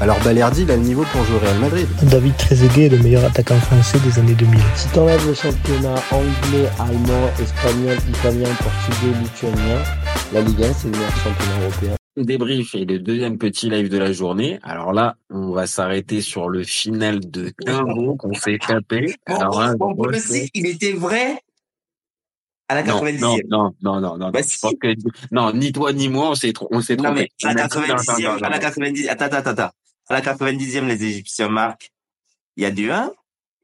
alors Balerdi, il a le niveau pour jouer au Real Madrid. David Trezeguet est le meilleur attaquant français des années 2000. Si t'enlèves le championnat anglais, allemand, espagnol, italien, portugais, lituanien, la Ligue 1, c'est le meilleur championnat européen. Débrief et le deuxième petit live de la journée. Alors là, on va s'arrêter sur le final de Timbo qu'on s'est tapé. Alors là, Bon, bon, si, il était vrai à la non, 90e. non, non, non, non, non. Bah, je si. pense que, non, ni toi ni moi, on s'est, on s'est Non, trompé. mais à la Attends, attends, 90e, attends, à la attends. 90, attends, attends, attends. À la 90e, les Égyptiens marquent. Il y a 2-1.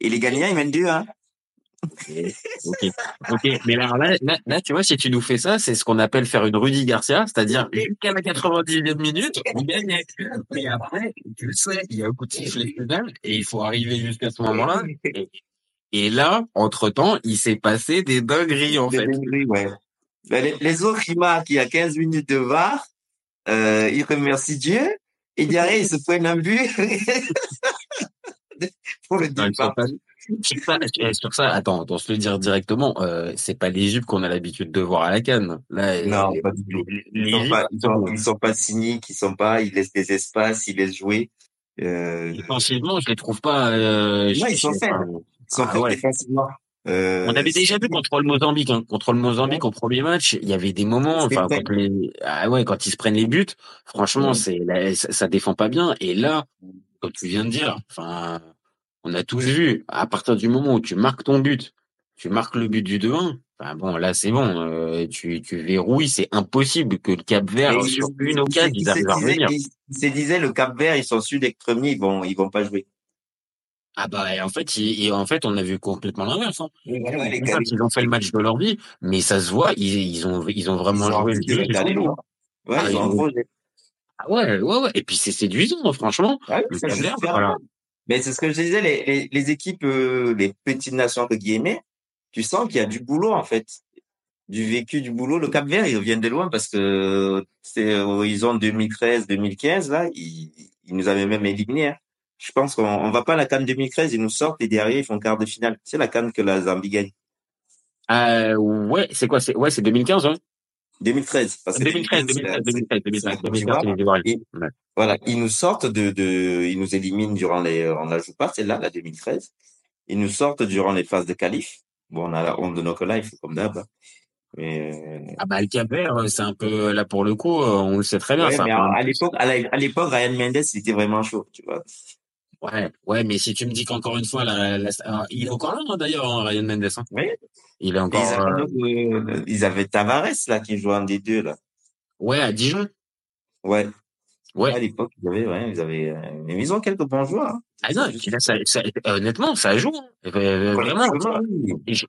Et les gagnants, ils mènent 2-1. Ok, ok. Mais alors là, là, là, tu vois, si tu nous fais ça, c'est ce qu'on appelle faire une Rudy Garcia, c'est-à-dire jusqu'à la 90e minute, on gagnait. Mais après, tu le sais, il y a un coup de sifflet final et il faut arriver jusqu'à ce moment-là. Et, et là, entre-temps, il s'est passé des dingueries, en Des fait. dingueries, ouais. Ben, les, les autres, ils marquent, il y a 15 minutes de VAR. Euh, ils remercient Dieu. Derrière, ils se prennent un but. pour le Non, départ. pas- sur ça, sur ça, attends, on se le dire directement, euh, c'est pas l'Égypte qu'on a l'habitude de voir à la Cannes. Là, Non, euh, pas du tout. Ils sont pas, ils sont, ils sont pas cyniques, ils sont pas, ils laissent des espaces, ils laissent jouer. Euh, défensivement, je les trouve pas. Euh, non, je- ils sont faibles. Ils sont Ah faibles ouais. défensivement. Euh, On avait déjà vu contre le Mozambique, hein. contre le Mozambique au premier match, il y avait des moments, enfin, quand les, ah ouais, quand ils se prennent les buts, franchement, Ouais. c'est, là, ça, ça défend pas bien. Et là, comme tu viens de dire, enfin, on a tous vu, à partir du moment où tu marques ton but, tu marques le but du 2-1, enfin bon, là, c'est bon, euh, tu, tu verrouilles, c'est impossible que le Cap Vert, sur une occasion, il ils arrivent à revenir. Il se disait, le Cap Vert, ils sont sûrs d'être premiers, ils vont, ils vont pas jouer. Ah bah, et en fait, il- et en fait, on a vu complètement l'inverse, hein. Ouais, ouais, les ils ont fait le match de leur vie, mais ça se voit, ils, ils ont, ils ont vraiment ils ont joué le jeu. Ouais, Ah, ils ont ils- un projet. Ah ouais, ouais, ouais. Et puis c'est séduisant, hein, franchement. Ouais, Le ça Cap joue Vert, super voilà. Mais c'est ce que je disais, les, les, les équipes, euh, les petites nations de guillemets, tu sens qu'il y a du boulot en fait, du vécu, du boulot. Le Cap Vert, ils reviennent de loin parce que c'est horizon 2013, 2015 là, ils, ils nous avaient même éliminés. hein. Je pense qu'on on va pas à la Cannes 2013, ils nous sortent et derrière ils font quart de finale. C'est la Cannes que la Zambie gagne. Euh, ouais, c'est quoi, c'est, ouais, c'est 2015, hein. 2013. Parce que 2013, 2015, 2013, c'est- 2013, c'est 2013, la Côte 2013, d'Ivoire. c'est les Ivoiriens. Et- Ouais. Voilà, ils nous sortent de, de, ils nous éliminent durant les, on la joue pas, celle-là, la 2013. Ils nous sortent durant les phases de qualif. Bon, on a la honte de nos life, comme d'hab. hein. Mais, euh, Ah bah, le euh, c'est un peu, là, pour le coup, euh, on le sait très bien, ouais, c'est un mais peu à, à l'époque, à l'époque, Ryan Mendes, il était vraiment chaud, tu vois. Ouais, ouais, mais si tu me dis qu'encore une fois, la, la- alors, il est encore là, hein, d'ailleurs, hein, Ryan Mendes, hein. Oui. Il est encore, Ils euh, avaient, euh, ils avaient Tavares, là, qui jouait en D2, là. ouais, à Dijon. Ouais. Ouais. À l'époque, ils avaient, ouais, ils avaient, euh, mais ils ont quelques bons joueurs. hein. Ah non, ça, ça- honnêtement, ça joue, hein. Euh, vraiment. Oui. Et je,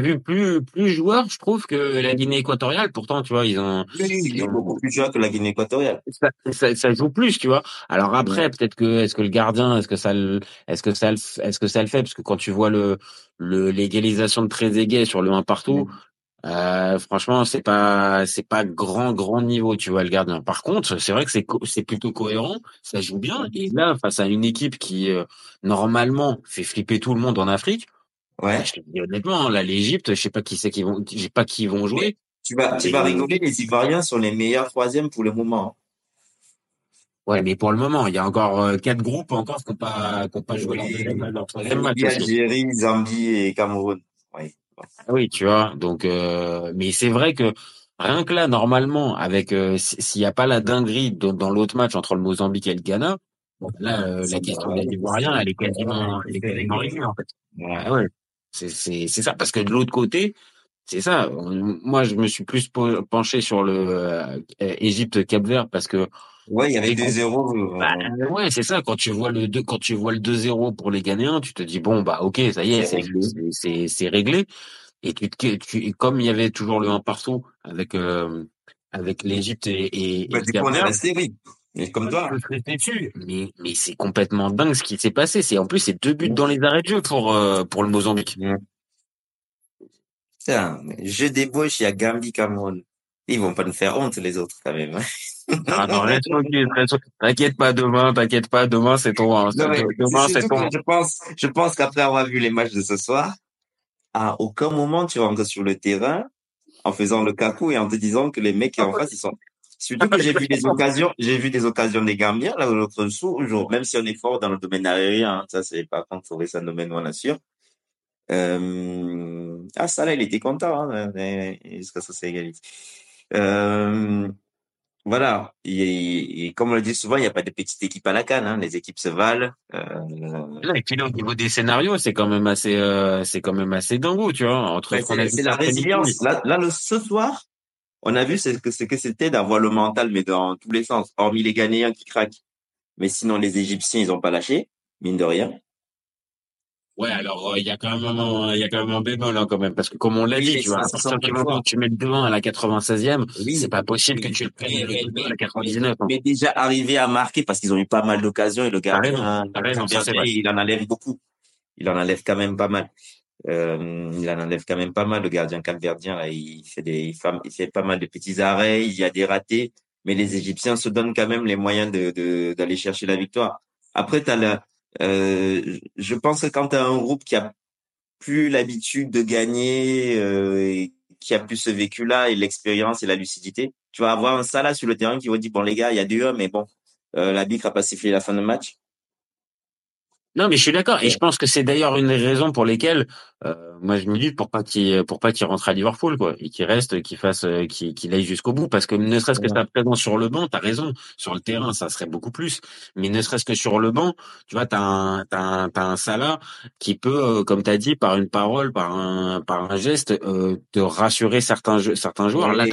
vus plus, plus joueurs, je trouve, que la Guinée équatoriale. Pourtant, tu vois, ils ont, Oui, il est beaucoup plus joueur que la Guinée équatoriale. ça, ça, ça joue plus, tu vois. Alors après, peut-être que est-ce que le gardien, est-ce que ça, le- est-ce que ça, est-ce que ça le fait? Parce que quand tu vois le le l'égalisation de Trezeguet sur le 1 partout, euh, franchement, c'est pas c'est pas grand grand niveau, tu vois, le gardien. Par contre, c'est vrai que c'est co- c'est plutôt cohérent, ça joue bien. Et là, face à une équipe qui euh, normalement fait flipper tout le monde en Afrique, Ouais. je te dis honnêtement, là, l'Égypte, je sais pas qui c'est qui vont, j'ai pas qui vont jouer. Tu vas, tu vas rigoler, les Ivoiriens sont les meilleurs troisièmes pour le moment. Ouais, mais pour le moment, il y a encore euh, quatre groupes encore qui n'ont pas, qui ont pas joué leur deuxième, leur troisième match. Algérie, Zambie et Cameroun. Oui. Ah Oui, tu vois. Donc, euh, mais c'est vrai que rien que là, normalement, avec euh, s'il n'y a pas la dinguerie dans, dans l'autre match entre le Mozambique et le Ghana, bon, là, euh, la question des Ivoiriens, elle est quasiment, elle est quasiment réglée en fait. Ouais, ouais. C'est c'est c'est ça parce que de l'autre côté, c'est ça. On- Moi, je me suis plus penché sur le euh, Égypte Cap Vert parce que Ouais, il y avait Et des zéros. euh, Bah, ouais, c'est ça. Quand tu vois le 2, quand tu vois le 2-0 pour les Ghanéens, tu te dis bon bah ok, ça y est, C'est c'est réglé. c'est. Et tu te tu et comme il y avait toujours le 1 partout avec euh, avec l'Égypte et et, et bah, coup, on est resté, oui. Mais comme toi. Mais mais c'est complètement dingue ce qui s'est passé. C'est en plus c'est deux buts dans les arrêts de jeu pour euh, pour le Mozambique. Putain, je débauche, il y a Gambie, Cameroun. Ils vont pas nous faire honte, les autres, quand même. Ah non, reste tranquille. T'inquiète pas, demain, t'inquiète pas, demain c'est ton, hein, Non, demain c'est ton. je pense, je pense qu'après avoir vu les matchs de ce soir, à aucun moment tu rentres sur le terrain en faisant le cacou et en te disant que les mecs en face ils sont. Surtout que j'ai vu des occasions, j'ai vu des occasions des Gambiens là l'autre jour, même si on est fort dans le domaine aérien, hein, ça c'est par contre rester un domaine on assure. Euh... Ah ça là il était content hein, jusqu'à ça c'est égalité. Euh... Voilà, et, et comme on le dit souvent, il n'y a pas de petite équipe à la canne, hein. les équipes se valent. Euh... Là, Et puis là, au niveau des scénarios, c'est quand même assez, euh, c'est quand même assez dingo, tu vois. Entre c'est la résilience. Là, là le, ce soir, on a vu ce que ce que c'était d'avoir le mental, mais dans tous les sens, hormis les Ghanéens qui craquent. Mais sinon, les Égyptiens, ils ont pas lâché, mine de rien. Ouais, alors euh, il y a quand même un, il y a quand même un bémol hein, quand même, parce que comme on l'a Oui, dit, tu vois, à partir du moment où tu mets le 2-1 à la 96e, Oui. c'est pas possible que tu le prennes Mais, le 2-1 à la mais, 99. hein. mais déjà arrivé à marquer parce qu'ils ont eu pas mal d'occasions et le vrai. il en enlève beaucoup. Il en enlève quand même pas mal. Euh, il en enlève quand même pas mal. Le gardien capverdien, là, il fait des, il fait, il fait pas mal de petits arrêts. Il y a des ratés, mais les Égyptiens se donnent quand même les moyens de, de, d'aller chercher la victoire. Après, t'as la, je pense que quand t'as un groupe qui a plus l'habitude de gagner, euh, et qui a plus ce vécu-là et l'expérience et la lucidité, tu vas avoir un Salah sur le terrain qui va dire bon les gars, il y a deux 1 mais bon, euh, la bic a pas sifflé la fin de match. Non, mais je suis d'accord, et je pense que c'est d'ailleurs une des raisons pour lesquelles euh, moi je milite pour pas qu'il pour pas qu'il rentre à Liverpool quoi, et qu'il reste, qu'il fasse, euh, qu'il aille jusqu'au bout, parce que ne serait-ce que sa présence sur le banc, t'as raison, sur le terrain ça serait beaucoup plus, mais ne serait-ce que sur le banc, tu vois, t'as un t'as un t'as un Salah qui peut, euh, comme t'as dit, par une parole, par un par un geste, euh, te rassurer certains certains joueurs. Là,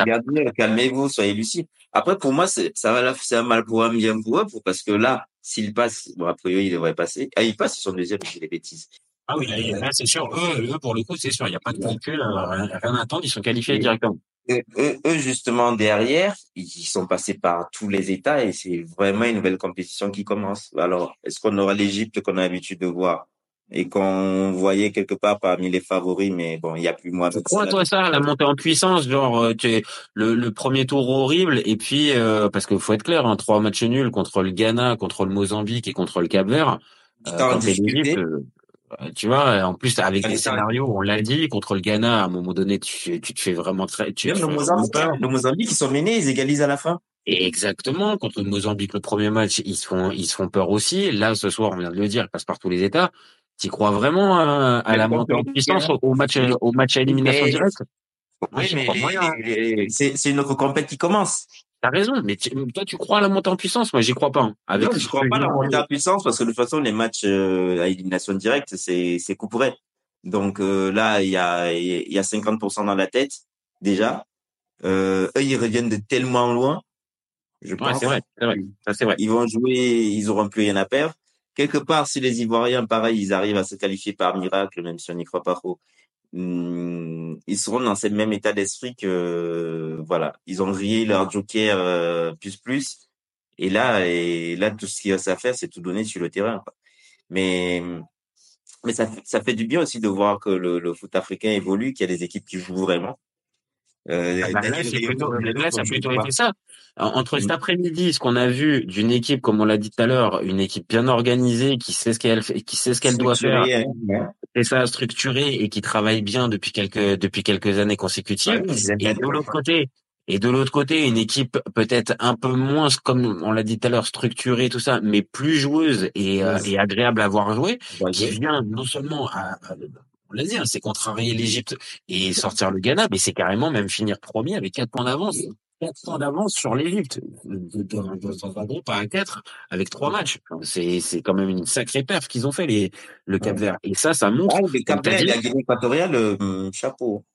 calmez-vous, soyez lucides. Après, pour moi, c'est, ça va là, c'est un mal pour un, bien pour eux, parce que là, s'il passe, bon, a priori, il devrait passer. Ah, il passe, ils sont deuxième, je dis des bêtises. Ah oui, là, là, c'est sûr, eux, eux pour le coup c'est sûr, il y a pas de calcul, euh, rien rien à attendre, ils sont qualifiés directement. Eux, eux, eux, justement, derrière, ils sont passés par tous les États et c'est vraiment une nouvelle compétition qui commence. Alors, est-ce qu'on aura l'Égypte qu'on a l'habitude de voir et qu'on voyait quelque part parmi les favoris, mais bon, il n'y a plus moins crois toi ça, la montée en puissance, genre euh, tu es le, le premier tour horrible et puis euh, parce qu'il faut être clair, hein, trois matchs nuls contre le Ghana, contre le Mozambique et contre le Cap-Vert. Euh, Euh, tu vois, en plus avec les Putain. scénarios, on l'a dit, contre le Ghana, à un moment donné, tu, tu te fais vraiment très, tu Même le Mozambique, peur. le Mozambique, ils sont menés, ils égalisent à la fin. Exactement, contre le Mozambique, le premier match, ils se font, ils se font peur aussi. Là, ce soir, on vient de le dire, ils passent par tous les états. Tu crois vraiment à, à la montée en puissance au au match, au match à élimination Mais- directe? Oui, mais les- les- les- c'est une autre compète qui commence. T'as raison, mais tu- toi, tu crois à la montée en puissance? Moi, j'y crois pas. hein. Avec non, je crois pas à la montée en puissance parce que de toute façon, les matchs euh, à élimination directe, c'est c'est coup près. Donc euh, là, il y a il y a 50% dans la tête déjà. Euh, eux, ils reviennent de tellement loin. Je Ouais, pense. c'est vrai, c'est vrai. Ça, c'est vrai. Ils vont jouer, ils auront plus rien à perdre. Quelque part, si les Ivoiriens, pareil, ils arrivent à se qualifier par miracle, même si on n'y croit pas trop, ils seront dans ce même état d'esprit que, voilà, ils ont grillé leur joker euh, plus plus. Et là, et là, tout ce qu'il reste à faire, c'est tout donner sur le terrain. quoi. Mais, mais ça, ça fait du bien aussi de voir que le, le foot africain évolue, qu'il y a des équipes qui jouent vraiment. Euh, Bah, là, Daniel c'est Riolo, plutôt, Riolo, là, ça a plutôt été ça. En- Entre cet Mm. après-midi, ce qu'on a vu d'une équipe, comme on l'a dit tout à l'heure, une équipe bien organisée, qui sait ce qu'elle fait, qui sait ce qu'elle doit faire, Structuré, hein, ouais. et ça structuré et qui travaille bien depuis quelques depuis quelques années consécutives. Ouais, Et de l'autre côté, et de l'autre côté, une équipe peut-être un peu moins, comme on l'a dit tout à l'heure, structurée, tout ça, mais plus joueuse et, euh, et agréable à voir jouer, qui vient non seulement à, à- on l'a dit, hein, c'est contrarier l'Égypte et sortir le Ghana, mais c'est carrément même finir premier avec quatre points d'avance. Quatre points d'avance sur l'Égypte. Dans un groupe à 4 avec trois matchs. C'est, c'est quand même une sacrée perf qu'ils ont fait, les, le Cap Vert. Et ça, ça montre, Ah, le Cap Vert et la Guinée équatoriale, euh, chapeau.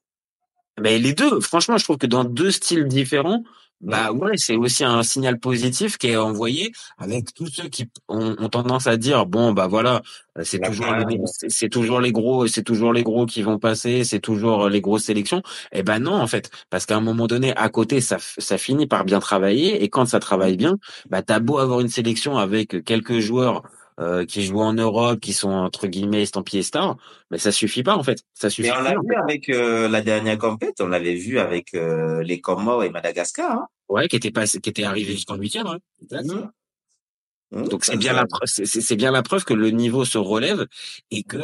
mais les deux, franchement, je trouve que dans deux styles différents, bah ouais, c'est aussi un signal positif qui est envoyé avec tous ceux qui ont, ont tendance à dire bon bah voilà, euh, c'est toujours les, c'est toujours les gros, c'est toujours les gros qui vont passer, c'est toujours euh, les grosses sélections. Eh ben non en fait, parce qu'à un moment donné, à côté, ça ça finit par bien travailler et quand ça travaille bien, bah t'as beau avoir une sélection avec quelques joueurs euh, qui jouent en Europe, qui sont entre guillemets estampillés stars, mais ça suffit pas en fait. Ça suffit. Mais on l'a vu avec euh, la dernière compète, on l'avait vu avec euh, les Comores et Madagascar. Hein. Ouais, qui était pas, qui était arrivé jusqu'en huitième. Ouais. Exactement. Mmh, Donc c'est bien la preuve, c'est bien la preuve que le niveau se relève et que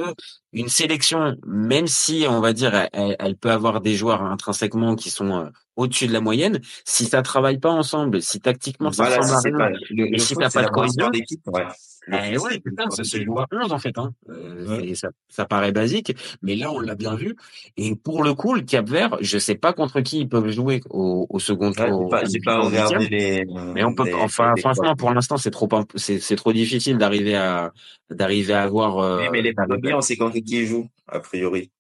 une sélection, même si on va dire elle- elle, elle peut avoir des joueurs intrinsèquement qui sont euh, au-dessus de la moyenne, si ça travaille pas ensemble, si tactiquement ça Voilà, ressemble si à rien, pas, le, et le si t'as pas de cohésion d'équipe, ouais. Eh ouais, putain, ça se joue à 11 en fait. Hein. Euh, Ouais. ça, ça paraît basique, mais là on l'a bien vu. Et pour le coup, le Cap Vert, je sais pas contre qui ils peuvent jouer au, au second Ouais, tour. au- j'ai pas regardé les. Mais on peut, les- enfin, les- franchement, pour l'instant, c'est trop, c'est, trop difficile d'arriver à, d'arriver à avoir. Euh, mais les premiers, on sait contre qui ils jouent, a priori.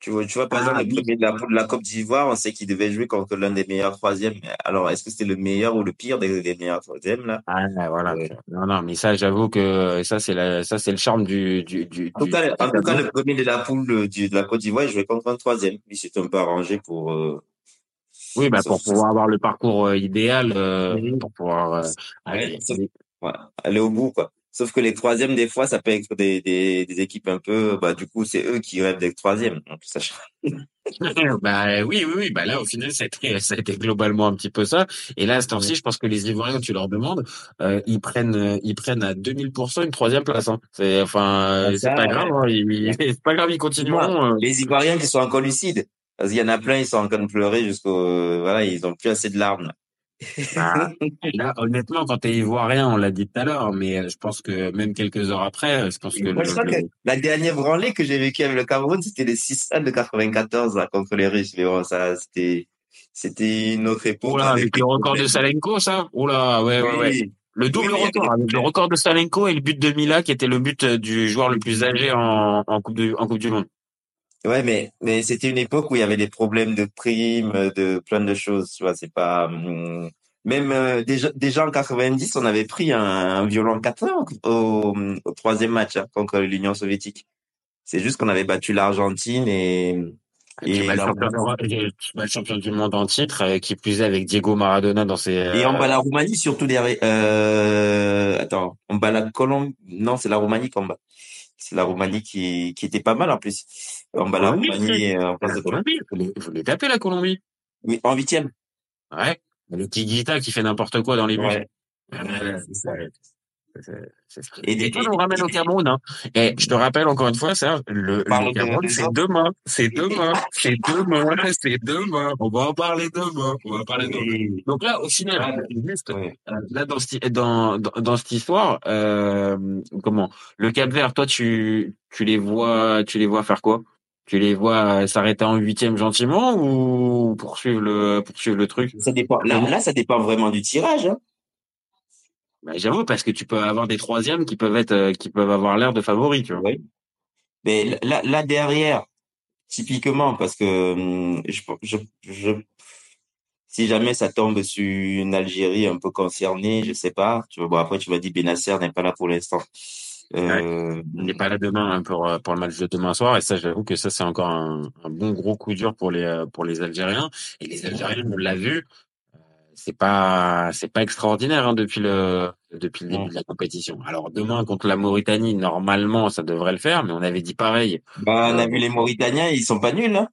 Tu vois, tu vois, par Ah, exemple, le premier de la poule de la Coupe d'Ivoire, on sait qu'il devait jouer contre l'un des meilleurs troisièmes. Alors, est-ce que c'était le meilleur ou le pire des, des meilleurs troisièmes, là? Ah, voilà. Ouais. Non, non, mais ça, j'avoue que ça, c'est la, ça, c'est le charme du, du, du, En tout cas, du en tout cas, tableau. le premier de la poule de, du- de la Côte d'Ivoire, il jouait contre un troisième. Il s'est un peu arrangé pour, euh, Oui, bah, pour pouvoir avoir le parcours euh, idéal, euh, pour pouvoir, aller, Ouais, aller au bout, quoi. Sauf que les troisièmes, des fois, ça peut être des, des, des équipes un peu, bah, du coup, c'est eux qui rêvent d'être troisième. Donc, ça, bah oui, oui, oui. Bah là, au final, ça a été, ça a été globalement un petit peu ça. Et là, à ce temps-ci, je pense que les Ivoiriens, tu leur demandes, euh, ils prennent, ils prennent à 2000% une troisième place. Hein. C'est, enfin, Ah, c'est pas grave. Hein. Ils- c'est pas grave, ils continueront. euh. les Ivoiriens qui sont encore lucides. Parce qu'il y en a plein, ils sont en train de pleurer jusqu'au, voilà, ils ont plus assez de larmes. Là. Bah, là, honnêtement, quand t'es ivoirien, on l'a dit tout à l'heure, mais euh, je pense que même quelques heures après, euh, je pense que Moi, je le, crois que la dernière branlée que j'ai vécue avec le Cameroun, c'était le 6-1 de 94, là, contre les Russes. Mais bon, ça, c'était, c'était une autre époque. Oula, avec le record de. Salenko, ça? Oula, ouais, ouais, ouais. Le double Oui, record, avec le record de Salenko et le but de Mila, qui était le but euh, du joueur le plus âgé en, en coupe du, en coupe du monde. Ouais, mais, mais c'était une époque où il y avait des problèmes de primes, de plein de choses, tu vois, c'est pas, hum, même, euh, déjà, déjà en 90, on avait pris un, un violent 4 au, au troisième match, hein, contre l'Union soviétique. C'est juste qu'on avait battu l'Argentine et, Et le champion, du- monde en titre, euh, qui plus est avec Diego Maradona dans ses... et on euh, bat la Roumanie surtout derrière, euh, attends, on bat la Colombie, non, c'est la Roumanie qu'on bat. C'est la Roumanie qui, qui était pas mal en plus. On bat la Roumanie en face la de Colombie. Les, vous les tapez, la Colombie. Oui, en huitième. Ouais. Le petit Guita qui fait n'importe quoi dans les. Ouais. Euh, ça. Et des- toi, on ramène au Cameroun, hein. Et je te rappelle encore une fois, Serge, le, Cameroun, c'est demain. C'est demain. C'est demain. C'est demain. On va en parler demain. On va en parler demain. Donc là, au final, Ouais. juste, euh, là, dans, cette- dans, dans, dans cette histoire, euh, comment, le Cap Vert, toi, tu, tu les vois, tu les vois faire quoi? Tu les vois euh, s'arrêter en huitième gentiment ou poursuivre le, poursuivre le truc? Ça dépend. Là, là, ça dépend vraiment du tirage. Hein. Bah, j'avoue, parce que tu peux avoir des troisièmes qui peuvent être, euh, qui peuvent avoir l'air de favoris, tu vois. Oui. Mais là, là derrière, typiquement, parce que hum, je, je, je, si jamais ça tombe sur une Algérie un peu concernée, je sais pas. Tu vois, bon après tu vas dire Benacer n'est pas là pour l'instant. Euh, Il n'est pas là demain hein, pour euh, pour le match de demain soir et ça j'avoue que ça c'est encore un, un bon gros coup dur pour les euh, pour les Algériens et les Algériens on l'a vu euh, c'est pas c'est pas extraordinaire hein, depuis le depuis le début de la compétition. Alors demain contre la Mauritanie normalement ça devrait le faire mais on avait dit pareil. bah, on a vu les Mauritaniens, ils sont pas nuls. Hein.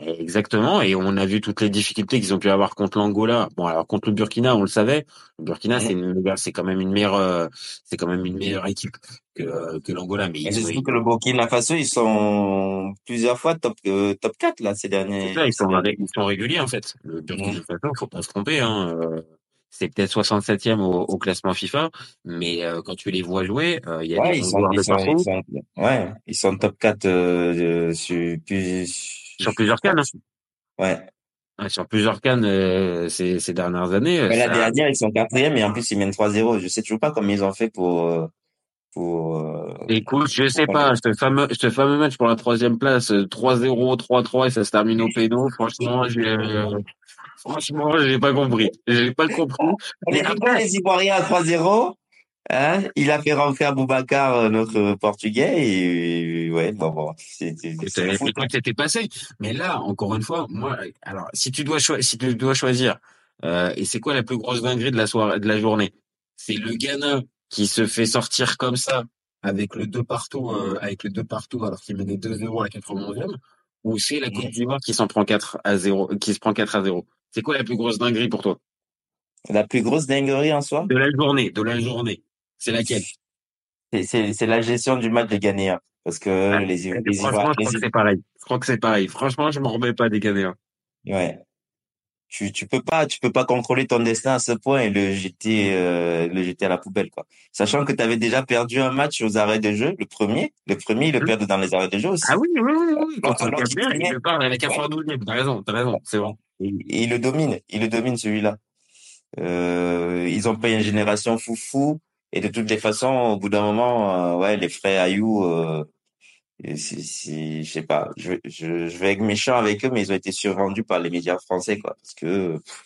Exactement et on a vu toutes les difficultés qu'ils ont pu avoir contre l'Angola. Bon alors contre le Burkina on le savait. Le Burkina c'est une c'est quand même une meilleure euh, c'est quand même une meilleure équipe que que l'Angola mais ils surtout que le Burkina Faso, ils sont plusieurs fois top euh, top 4 là ces derniers. Ils sont, ils sont réguliers en fait. Le Burkina Faso, faut pas se tromper. Hein. euh, C'est peut-être 67e au, au classement FIFA, mais euh, quand tu les vois jouer, euh, il y a Ouais, des ils sont, ils sont, ils ouais, ils sont top 4 euh, sur, plus, sur plusieurs cannes. Ouais. Ouais, sur plusieurs cannes euh, ces, ces dernières années. euh, Mais la dernière, ils sont quatrième et en plus ils mènent 3-0. Je sais toujours pas comment ils ont fait pour euh, pour. euh, Écoute, je sais pas, ce fameux, ce fameux match pour la troisième place, euh, 3-0, 3-3 et ça se termine au péno. Franchement, j'ai, euh, franchement, j'ai pas compris. J'ai pas compris. Mais est après- les Ivoiriens à 3-0. Hein, il a fait rentrer Aboubacar, euh, notre Portugais, et ouais, bon, bon, écoute, c'était passé. Mais là, encore une fois, moi, alors, si tu dois choisir, si tu dois choisir, euh, et c'est quoi la plus grosse dinguerie de la soirée, de la journée? C'est le Ghana qui se fait sortir comme ça avec le 2 partout, euh, avec le 2 partout alors qu'il menait 2-0 à la 91e, ou c'est la Côte d'Ivoire qui s'en prend 4 à 0, qui se prend 4 à 0. C'est quoi la plus grosse dinguerie pour toi? La plus grosse dinguerie en soi? De la journée, de la journée. C'est laquelle? C'est la gestion du match des Ghanéens. Parce que les, les, les Franchement, je crois que c'est pareil. Je crois que c'est pareil. Franchement, je m'en remets pas des Ghanéens. Ouais. Tu, tu peux pas, tu peux pas contrôler ton destin à ce point et le jeter, euh, le jeter à la poubelle, quoi. Sachant que tu avais déjà perdu un match aux arrêts de jeu, le premier. Le premier, ils le perdent dans les arrêts de jeu aussi. Ah oui, oui, oui, oui. Contre le Vert, il le parle à la 92e. T'as raison, t'as raison. C'est bon. Et, et il le domine, il le domine celui-là. Euh, ils ont pas une génération foufou et de toutes les façons, au bout d'un moment, euh, ouais, les frères Ayou, euh, c'est, c'est- je sais pas, je, je, je vais être méchant avec eux, mais ils ont été survendus par les médias français, quoi, parce que pff,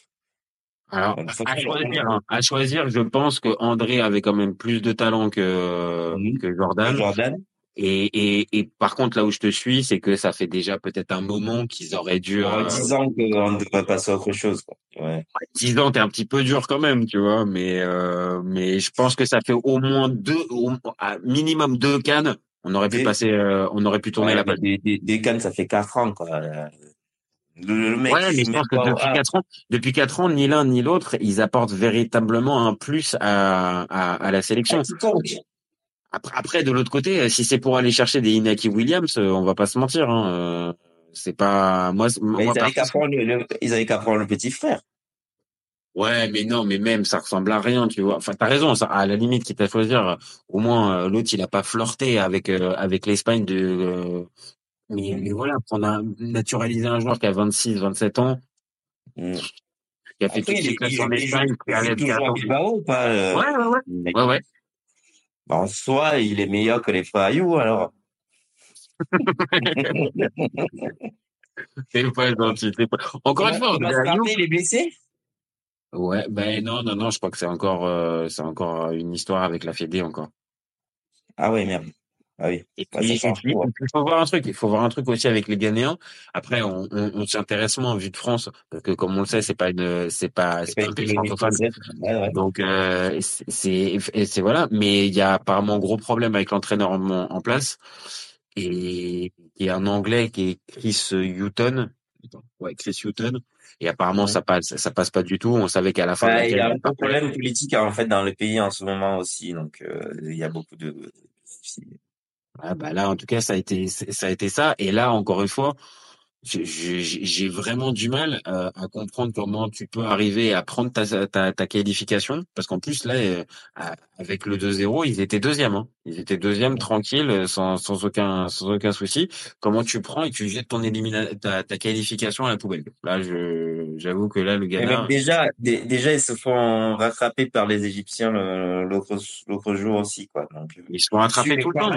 Alors, à choisir, hein. à choisir, je pense que André avait quand même plus de talent que, Mhm. que Jordan. Jordan. Et, et, et par contre, là où je te suis, c'est que ça fait déjà peut-être un moment qu'ils auraient dû. Euh, disant qu'on devrait passer à autre chose, quoi. Ouais. 10 ans, t'es un petit peu dur quand même, tu vois. Mais, euh, mais je pense que ça fait au moins deux, au, à minimum deux cannes. On aurait pu Des- passer, euh, on aurait pu tourner Ouais, la page. des, des, des Cannes, ça fait quatre ans, quoi. Le, le mec, Ouais, mais je pense que depuis ah, quatre ans, depuis quatre ans, ni l'un ni l'autre, ils apportent véritablement un plus à, à, à la sélection. ah. Après, après, de l'autre côté, si c'est pour aller chercher des Inaki Williams, euh, on va pas se mentir. Hein. euh, C'est pas moi. Mais moi ils avaient prendre le, le- ils avaient qu'à prendre le petit frère. Ouais, mais non, mais même ça ressemble à rien, tu vois. Enfin, t'as raison. Ça, à la limite, quitte à choisir, euh, au moins euh, l'autre, il a pas flirté avec euh, avec l'Espagne de. euh, mais, mais voilà, prendre un, naturaliser un joueur qui a 26, 27 ans, Mm. qui a fait toutes ses classes en Espagne, qui a Bilbao ou pas euh, Ouais, ouais, ouais. Ouais, ouais. En soi, il est meilleur que les frères Ayou, alors. C'est pas gentil. Pas... Encore une fois, Il est blessé? Ouais, ben non, non, non, je crois que c'est encore, euh, c'est encore une histoire avec la Fédé encore. Ah ouais, merde. Ah oui. Et puis, et hein. il faut voir un truc, il faut voir un truc aussi avec les Ghanéens. Après, on, on, on s'y intéresse moins en vue de France, parce que comme on le sait, c'est pas une, c'est pas, c'est pas un pays francophone. Ouais, ouais. Donc, euh, c'est, c'est, voilà. Mais il y a apparemment un gros problème avec l'entraîneur en, en place. Et il y a un Anglais qui est Chris Hutton. Ouais, Chris Hutton. Et apparemment, Ouais. ça passe, ça passe pas du tout. On savait qu'à la fin Bah, il y a un problème politique en fait dans le pays en ce moment aussi, donc euh, il y a beaucoup de. Ah bah là, en tout cas, ça a été, ça a été ça. Et là, encore une fois, j'ai vraiment du mal euh, à comprendre comment tu peux arriver à prendre ta, ta, ta qualification. Parce qu'en plus, là, euh, avec le 2-0, ils étaient deuxième. Hein. Ils étaient deuxième, tranquille, euh, sans, sans aucun, sans aucun souci. Comment tu prends et tu jettes ton élimina ta, ta qualification à la poubelle? Là, je, j'avoue que là, le Et Ghana, même déjà, dé- déjà ils se font rattraper par les Égyptiens l'autre l'autre jour aussi, quoi. Donc euh, ils se font rattraper tout le temps.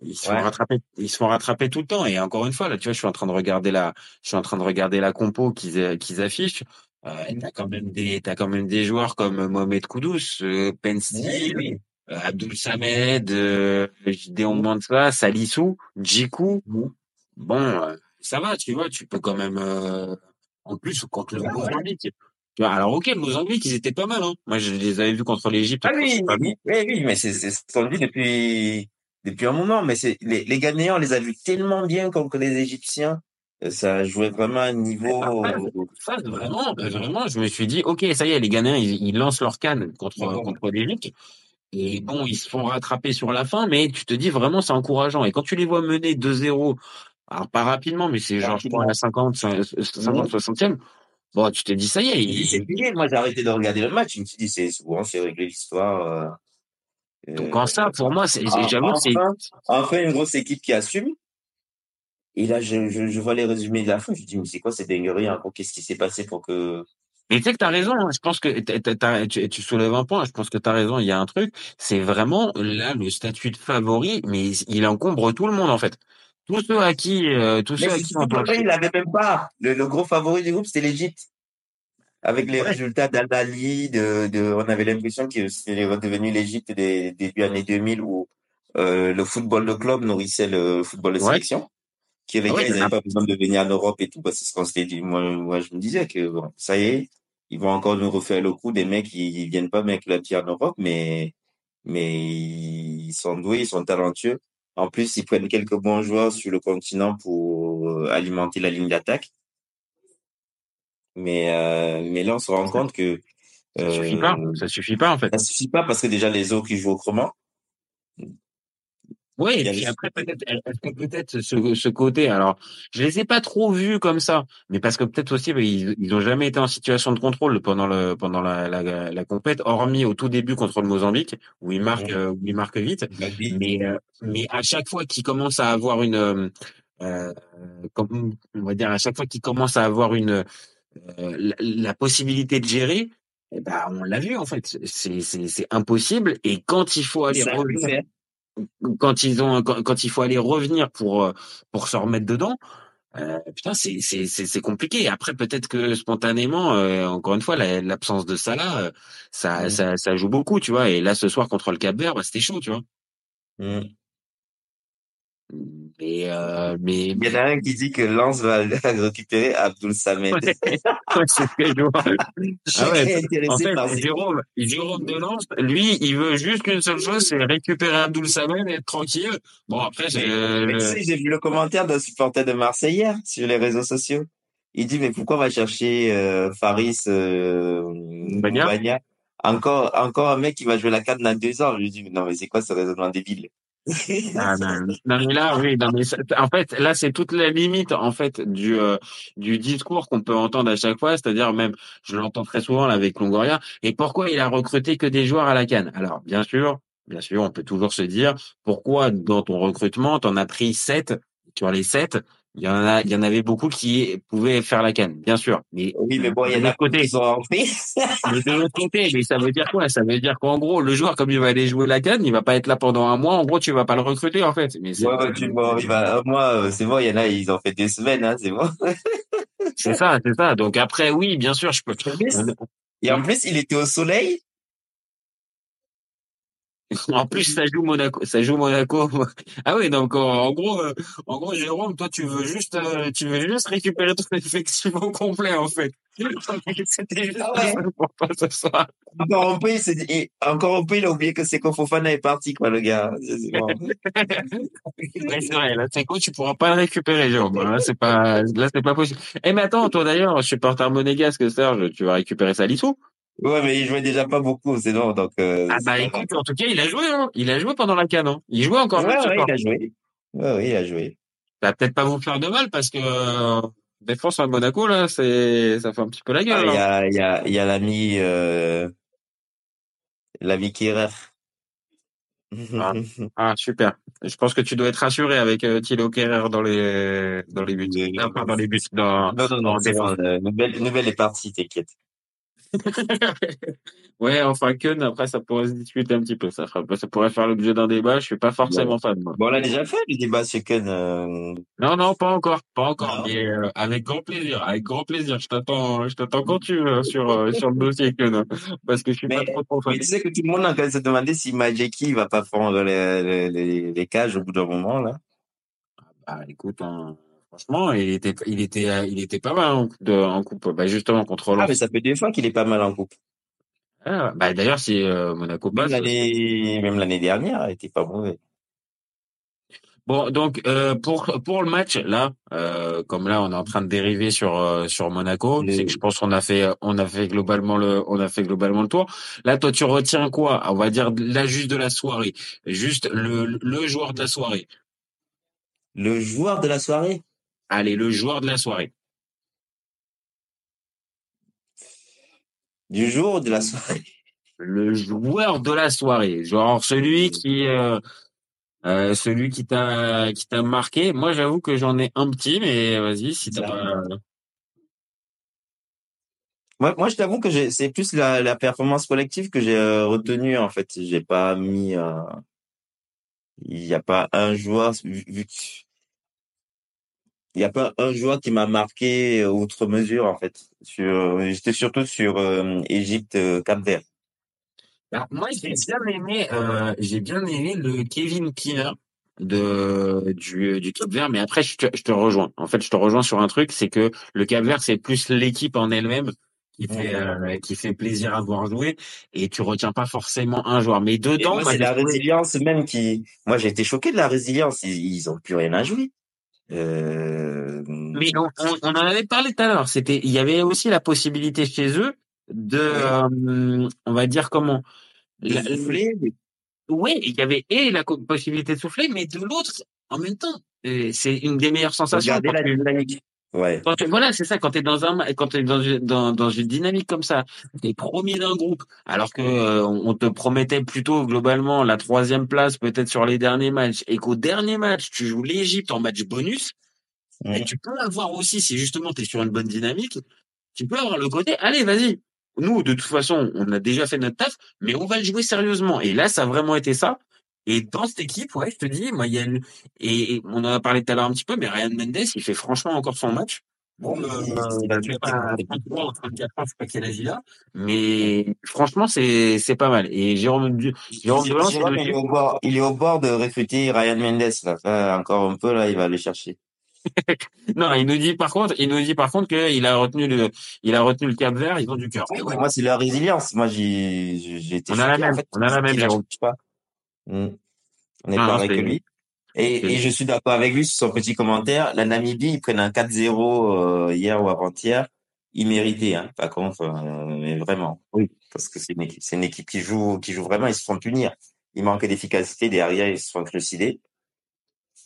Ils se Ouais. font rattraper, ils se font rattraper tout le temps. Et encore une fois, là, tu vois, je suis en train de regarder la, je suis en train de regarder la compo qu'ils qu'ils affichent. Euh, t'as quand même des, t'as quand même des joueurs comme Mohamed Koudous, euh, Oui, euh, Abdul Samed, euh, Gideon Mansa, Salissou, Djikou. Bon, euh, ça va, tu vois, tu peux quand même, euh, en plus, contre le Mozambique. Tu vois, alors, ok, le Mozambique, ils étaient pas mal, hein. Moi, je les avais vus contre l'Égypte. Ah oui, oui, oui, mais c'est dit depuis depuis un moment. Mais c'est les, les Ghanéens, on les a vus tellement bien contre les Égyptiens. Euh, Ça jouait vraiment à un niveau. Ça, vraiment, euh, vraiment, je me suis dit, ok, ça y est, les Ghanéens, ils, ils lancent leur canne contre, Ouais. contre l'Égypte. Et bon, ils se font rattraper sur la fin, mais tu te dis vraiment, c'est encourageant. Et quand tu les vois mener 2-0, alors pas rapidement, mais c'est genre, je crois, à la 50, 50, 60e, bon, tu te dis, ça y est, C'est plié. Moi, j'ai arrêté de regarder le match. Je me suis dit, c'est bon, c'est réglé l'histoire. euh, donc euh, en ça, pour moi, c'est, Ah, j'avoue, c'est, enfin, une grosse équipe qui assume. Et là, je, je, je vois les résumés de la fin. Je me dis, mais c'est quoi cette dinguerie encore Qu'est-ce qui s'est passé pour que. Mais tu sais que t'as raison, hein. je pense que t'as- t'as- t'as- tu, tu soulèves un point, je pense que t'as raison, il y a un truc, c'est vraiment là le statut de favori, mais il encombre tout le monde en fait. Tous ceux à qui, euh, tous Mais ceux à qui on surtout doit- il l'avait même pas. Le, le gros favori du groupe, c'était l'Égypte. Avec les Ouais. résultats d'Al-Ali, de, de, on avait l'impression que c'était redevenu l'Égypte des début années 2000 où euh, le football de club nourrissait le football de Ouais. sélection. Qui Ah ouais, ils n'avaient pas besoin de venir en Europe et tout. Bah, c'est ce qu'on s'était dit. Moi, moi, je me disais que bon, ça y est, ils vont encore nous refaire le coup des mecs qui ils viennent pas mettre la pied en Europe, mais mais ils, ils sont doués, ils sont talentueux. En plus, ils prennent quelques bons joueurs sur le continent pour euh, alimenter la ligne d'attaque. Mais, euh, mais là, on se rend compte que ça suffit pas. euh, Ça suffit pas en fait. ça suffit pas parce que déjà les autres qui jouent autrement. Oui, et puis après peut-être peut-être ce, ce côté. Alors, je les ai pas trop vus comme ça, mais parce que peut-être aussi bah, ils, ils ont jamais été en situation de contrôle pendant le pendant la la, la compète, hormis au tout début contre le Mozambique où ils marquent où ils marquent vite. Rugby. Mais euh, mais à chaque fois qu'ils commencent à avoir une euh, euh, comme on va dire à chaque fois qu'ils commencent à avoir une euh, la, la possibilité de gérer, eh ben on l'a vu en fait, c'est c'est impossible et quand il faut aller revenir. Quand ils ont quand, quand il faut aller revenir pour euh, pour se remettre dedans euh, putain c'est c'est c'est c'est compliqué après peut-être que spontanément euh, encore une fois la- l'absence de Salah euh, ça Mm. ça ça joue beaucoup tu vois et là ce soir contre le Cap-Vert bah, c'était chaud tu vois Mm. Mais euh, mais Il y en a un qui dit que Lens va récupérer Abdul Samed. Ouais, c'est ce que je vois. Ah ouais, En fait, par Jérôme, Jérôme de Lens, lui, il veut juste qu'une seule chose, c'est récupérer Abdoul Samen et être tranquille. Bon, après, mais tu sais, j'ai vu le commentaire d'un supporter de Marseille hier sur les réseaux sociaux. Il dit, mais pourquoi on va chercher euh, Faris euh, Mbagna Encore, encore un mec qui va jouer la canne dans deux ans. Je lui dis, non, mais c'est quoi ce raisonnement débile? Ah, là, oui, en fait, là, c'est toute la limite, en fait, du, euh, du discours qu'on peut entendre à chaque fois, c'est-à-dire même, je l'entends très souvent là, avec Longoria, et pourquoi il a recruté que des joueurs à la canne? Alors, bien sûr, bien sûr, on peut toujours se dire, pourquoi dans ton recrutement, t'en as pris sept, sur les sept, il y en a, il y en avait beaucoup qui pouvaient faire la canne, bien sûr. Mais, Oui, mais bon, il y en a côté, qui sont mais de l'autre côté, mais ça veut dire quoi? Ça veut dire qu'en gros, le joueur, comme il va aller jouer la canne, il va pas être là pendant un mois. En gros, tu vas pas le recruter, en fait. Mais Ouais, ouais, tu vois, il va, moi, euh, c'est bon, il y en a, ils ont fait des semaines, hein, c'est bon. c'est ça, c'est ça. Donc après, oui, bien sûr, je peux. Et en plus, il était au soleil. En plus, ça joue Monaco. Ça joue Monaco. Ah oui, donc en, gros, euh, en gros, Jérôme, toi, tu veux juste, euh, tu veux juste récupérer ton effectif au complet, en fait. C'était juste Ah ouais. ça pour toi ce soir. Encore un peu, il s'est dit, et encore un peu, il a oublié que c'est Fofana est parti, quoi, le gars. C'est- bon. Vrai, là, c'est quoi, tu pourras pas le récupérer, Jérôme. Là, c'est pas, là, c'est pas possible. Eh, mais attends, toi, d'ailleurs, supporter monégasque, Serge, tu vas récupérer Salissou? Ouais, mais il jouait déjà pas beaucoup, c'est bon, donc, euh, Ah, bah, écoute, en tout cas, il a joué, hein. Il a joué pendant la canne, hein. Il jouait encore Ouais, ouais, il a joué. Ouais, ouais, il a joué. Ça va peut-être pas vous faire de mal parce que, euh, défense à Monaco, là, c'est, ça fait un petit peu la Ah, gueule, il y hein. a, il y a, il y a l'ami, euh, l'ami Kierer. Ah. Ah, super. Je pense que tu dois être rassuré avec euh, Thilo Kerrer dans les, dans les buts. Oui. Non, pas dans les buts, dans, Non, non, non, défense. bon, euh, nouvelle, nouvelle est partie, t'inquiète. ouais, enfin, Keun, après, ça pourrait se discuter un petit peu. Ça, pourrait faire l'objet d'un débat. Je suis pas forcément fan, moi. Bon, on l'a déjà fait, le débat sur Ken, euh, Non, non, pas encore, pas encore, mais euh, avec grand plaisir, avec grand plaisir. Je t'attends, je t'attends quand tu veux sur euh, sur le dossier Keun, parce que je suis pas trop trop fan. Mais tu sais que tout le monde a quand même se demander si Majeki va pas prendre les, les, les, les cages au bout d'un moment, là. Bah, écoute, hein, franchement, il était, il était, euh, il était pas mal en, coupe de, en coupe. Bah, justement contre Ah, Lens. mais ça fait deux fois qu'il est pas mal en coupe. Ah, bah, d'ailleurs, si euh, Monaco Même passe. l'année, même l'année dernière, il était pas mauvais. Bon, donc euh, pour pour le match là, euh, comme là on est en train de dériver sur euh, sur Monaco, c'est que je pense qu'on a fait on a fait globalement le on a fait globalement le tour. Là, toi, tu retiens quoi? On va dire là juste de la soirée, juste le le joueur de la soirée. Le joueur de la soirée? Allez, le joueur de la soirée. Du jour ou de la soirée? Le joueur de la soirée, genre celui qui euh, euh, celui qui t'a qui t'a marqué. Moi, j'avoue que j'en ai un petit, mais vas-y, si t'as pas. Moi, moi, je t'avoue que c'est plus la, la performance collective que j'ai euh, retenue, en fait. J'ai pas mis, euh, il y a pas un joueur, vu, vu que- il y a pas un joueur qui m'a marqué euh, outre mesure, en fait. Sur, j'étais surtout sur euh, Égypte, euh, Cap-Vert. Alors, moi, j'ai bien aimé, euh, j'ai bien aimé le Kevin Kiner de du du Cap Vert, mais après je te, je te rejoins. En fait, je te rejoins sur un truc, c'est que le Cap Vert c'est plus l'équipe en elle-même qui fait euh, qui fait plaisir à voir jouer et tu retiens pas forcément un joueur mais dedans moi, bah, c'est la résilience même qui. Moi, j'ai été choqué de la résilience. Ils, ils ont plus rien à jouer. Euh... mais on, on, on en avait parlé tout à l'heure c'était il y avait aussi la possibilité chez eux de euh, on va dire comment la- souffler. ouais il y avait et la possibilité de souffler mais de l'autre en même temps c'est une des meilleures sensations Regardez quand la tu- dynamique. Ouais. Quand voilà, c'est ça. Quand t'es dans un, quand t'es dans une, dans, dans une dynamique comme ça, t'es premier d'un groupe, alors que euh, on te promettait plutôt globalement la troisième place peut-être sur les derniers matchs, et qu'au dernier match tu joues l'Égypte en match bonus, et tu peux avoir aussi, si justement t'es sur une bonne dynamique, tu peux avoir le côté, allez, vas-y. Nous, de toute façon, on a déjà fait notre taf, mais on va le jouer sérieusement. Et là, ça a vraiment été ça. Et dans cette équipe, ouais, je te dis, moi, il y a une- et, et on en a parlé tout à l'heure un petit peu, mais Ryan Mendes, il fait franchement encore son match. Bon, euh, Il a fait pas 33 ou 34 ans, je sais pas quel âge il a, mais franchement, c'est, c'est pas mal. Et Jérôme, Du- Jérôme Dolan, Jérôme, il est au bord, il est au bord de recruter Ryan Mendes là. Enfin, encore un peu là, il va aller chercher. non, il nous dit par contre, il nous dit par contre qu'il a retenu le, il a retenu le Cap Vert, ils ont du cœur. Ouais, ouais, moi, c'est la résilience. Moi, j'ai, j'ai été On a la en même, fait. on a la même, Jérôme. pas. Mm. On est Non, non, pareil que c'est- lui. Et, et je suis d'accord avec lui sur son petit commentaire. La Namibie, ils prennent un 4-0 euh, hier ou avant-hier. Ils méritaient, hein, par contre, euh, mais vraiment. Oui. Parce que c'est une une équipe qui joue, qui joue vraiment. Ils se font punir. Il manque d'efficacité derrière. Ils se font trucider.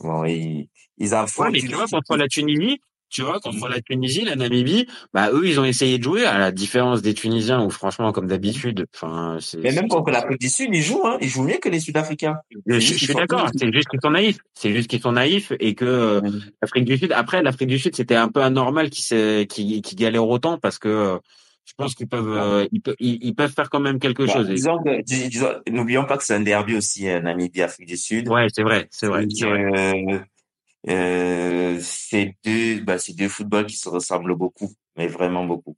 Bon, ils, ils Ouais, affrontent. mais tu vois, contre la Tunisie, tu vois, contre la Tunisie, la Namibie, bah, eux, ils ont essayé de jouer, à la différence des Tunisiens, où franchement, comme d'habitude, enfin, Mais même contre l'Afrique du Sud, ils jouent, hein. Ils jouent mieux que les Sud-Africains. je, suis d'accord, c'est juste qu'ils sont naïfs. C'est juste qu'ils sont naïfs et que euh, l'Afrique du Sud, après, l'Afrique du Sud, c'était un peu anormal qu'ils qu'ils qu'ils galèrent autant parce que euh, je pense qu'ils peuvent, euh, ils, peuvent ils, ils peuvent faire quand même quelque Bah, chose. Disons que, n'oublions pas que c'est un derby aussi, euh, Namibie-Afrique du Sud. Ouais, c'est vrai, c'est vrai. Euh, c'est deux, bah, c'est deux footballs qui se ressemblent beaucoup, mais vraiment beaucoup.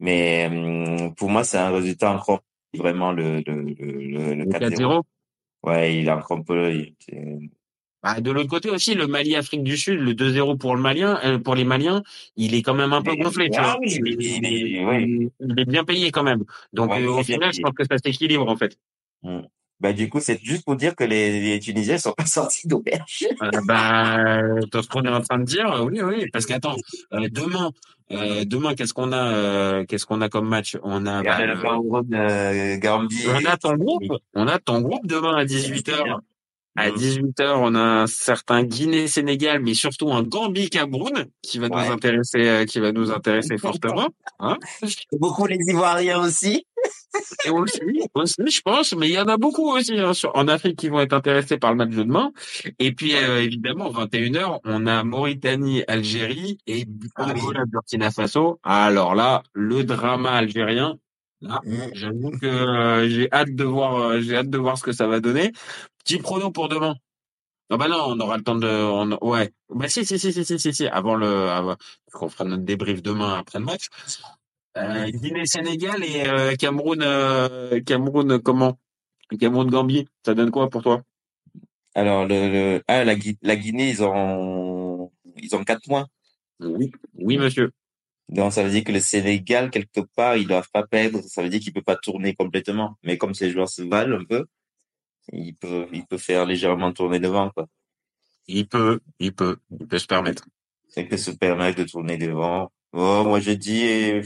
Mais hum, pour moi, c'est un résultat encore vraiment le le le, le, le Le 4-0. 4-0. Ouais, il a encore un peu. il- Bah, de l'autre côté aussi, le Mali-Afrique du Sud, le 2-0 pour le Malien, euh, pour les Maliens, il est quand même un peu Mais- gonflé, tu ah vois. oui, Il, il- il est- oui. il est bien payé quand même. Donc Ouais, euh, au final, je pense que ça s'équilibre en fait. Hum. Bah, du coup, c'est juste pour dire que les, les Tunisiens sont pas sortis d'auberge. Euh, bah, dans ce qu'on est en train de dire, oui, oui, parce qu'attends, euh, demain, euh, demain, qu'est-ce qu'on a, euh, qu'est-ce qu'on a comme match? On a, bah, euh, on a ton groupe, on a ton groupe demain à 18h. À Mm. 18h, on a un certain Guinée-Sénégal, mais surtout un Gambie-Cameroun qui va nous intéresser, euh, qui va nous intéresser fortement. Hein Beaucoup les Ivoiriens aussi. Et aussi, aussi, je pense, mais il y en a beaucoup aussi hein, sur- en Afrique qui vont être intéressés par le match de demain. Et puis, euh, évidemment, 21h, on a Mauritanie, Algérie et Ah. Angola, Burkina Faso. Alors là, le drama algérien. Là, Mm. j'avoue que euh, j'ai hâte de voir, euh, j'ai hâte de voir ce que ça va donner. Petit prono pour demain. Non bah non, on aura le temps de, on- ouais. Bah si si si si si si, si. avant le, avant, qu'on fera notre débrief demain après le match. Euh, Guinée-Sénégal et euh, Cameroun, euh, Cameroun comment? Cameroun-Gambie, ça donne quoi pour toi? Alors, le, le, ah, la, Gui- la Guinée, ils ont, ils ont quatre points. Oui, oui monsieur. Donc, ça veut dire que le Sénégal, quelque part, ils doivent pas perdre. Ça veut dire qu'il peut pas tourner complètement. Mais comme ces joueurs se valent un peu, il peut, il peut faire légèrement tourner devant, quoi. Il peut, il peut, il peut se permettre. C'est que se permettre de tourner devant. Oh, moi, je dis,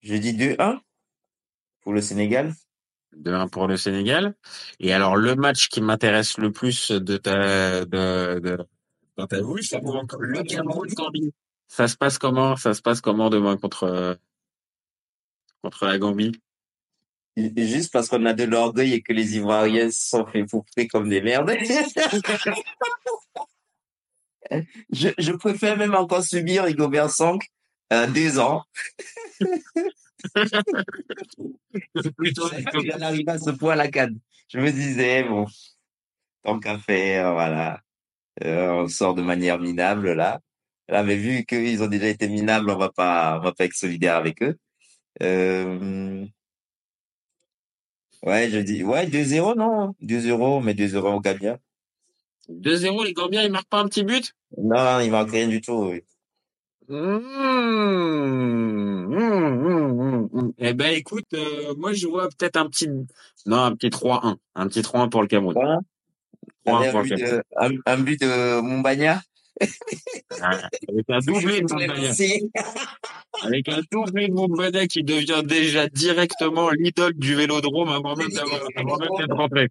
je dis 2-1 pour le Sénégal. 2-1 pour le Sénégal. Et alors le match qui m'intéresse le plus de ta de de dans ta bouche, c'est le Cameroun-Gambie. Ça se passe comment? Ça se passe comment demain contre contre la Gambie? Et- Juste parce qu'on a de l'orgueil et que les Ivoiriens se sont fait bouffer comme des merdes. je, je préfère même encore subir Rigobert Song euh, deux ans. Plutôt Il en arrive à ce point à la canne. Je me disais, bon, tant qu'à faire, voilà. Euh, on sort de manière minable, là. Là, mais vu qu'ils ont déjà été minables, on va pas, on va pas être solidaire avec eux. Euh... Ouais, je dis, ouais, 2-0, non. 2-0, mais 2-0 au Gambien. 2-0 les Gambiens, ils marquent pas un petit but? Non, il manque rien du tout, oui. Mmh, mmh, Eh ben écoute, euh, moi je vois peut-être un petit non un petit 3-1, un petit 3-1 pour le Cameroun. Voilà. 3-1 Allez, pour un le but Cameroun. de, un, un but de Mumbagna. Avec un doublé de Montpellier. Avec un doublé de Montpellier qui devient déjà directement l'idole du vélodrome avant même d'être rentré.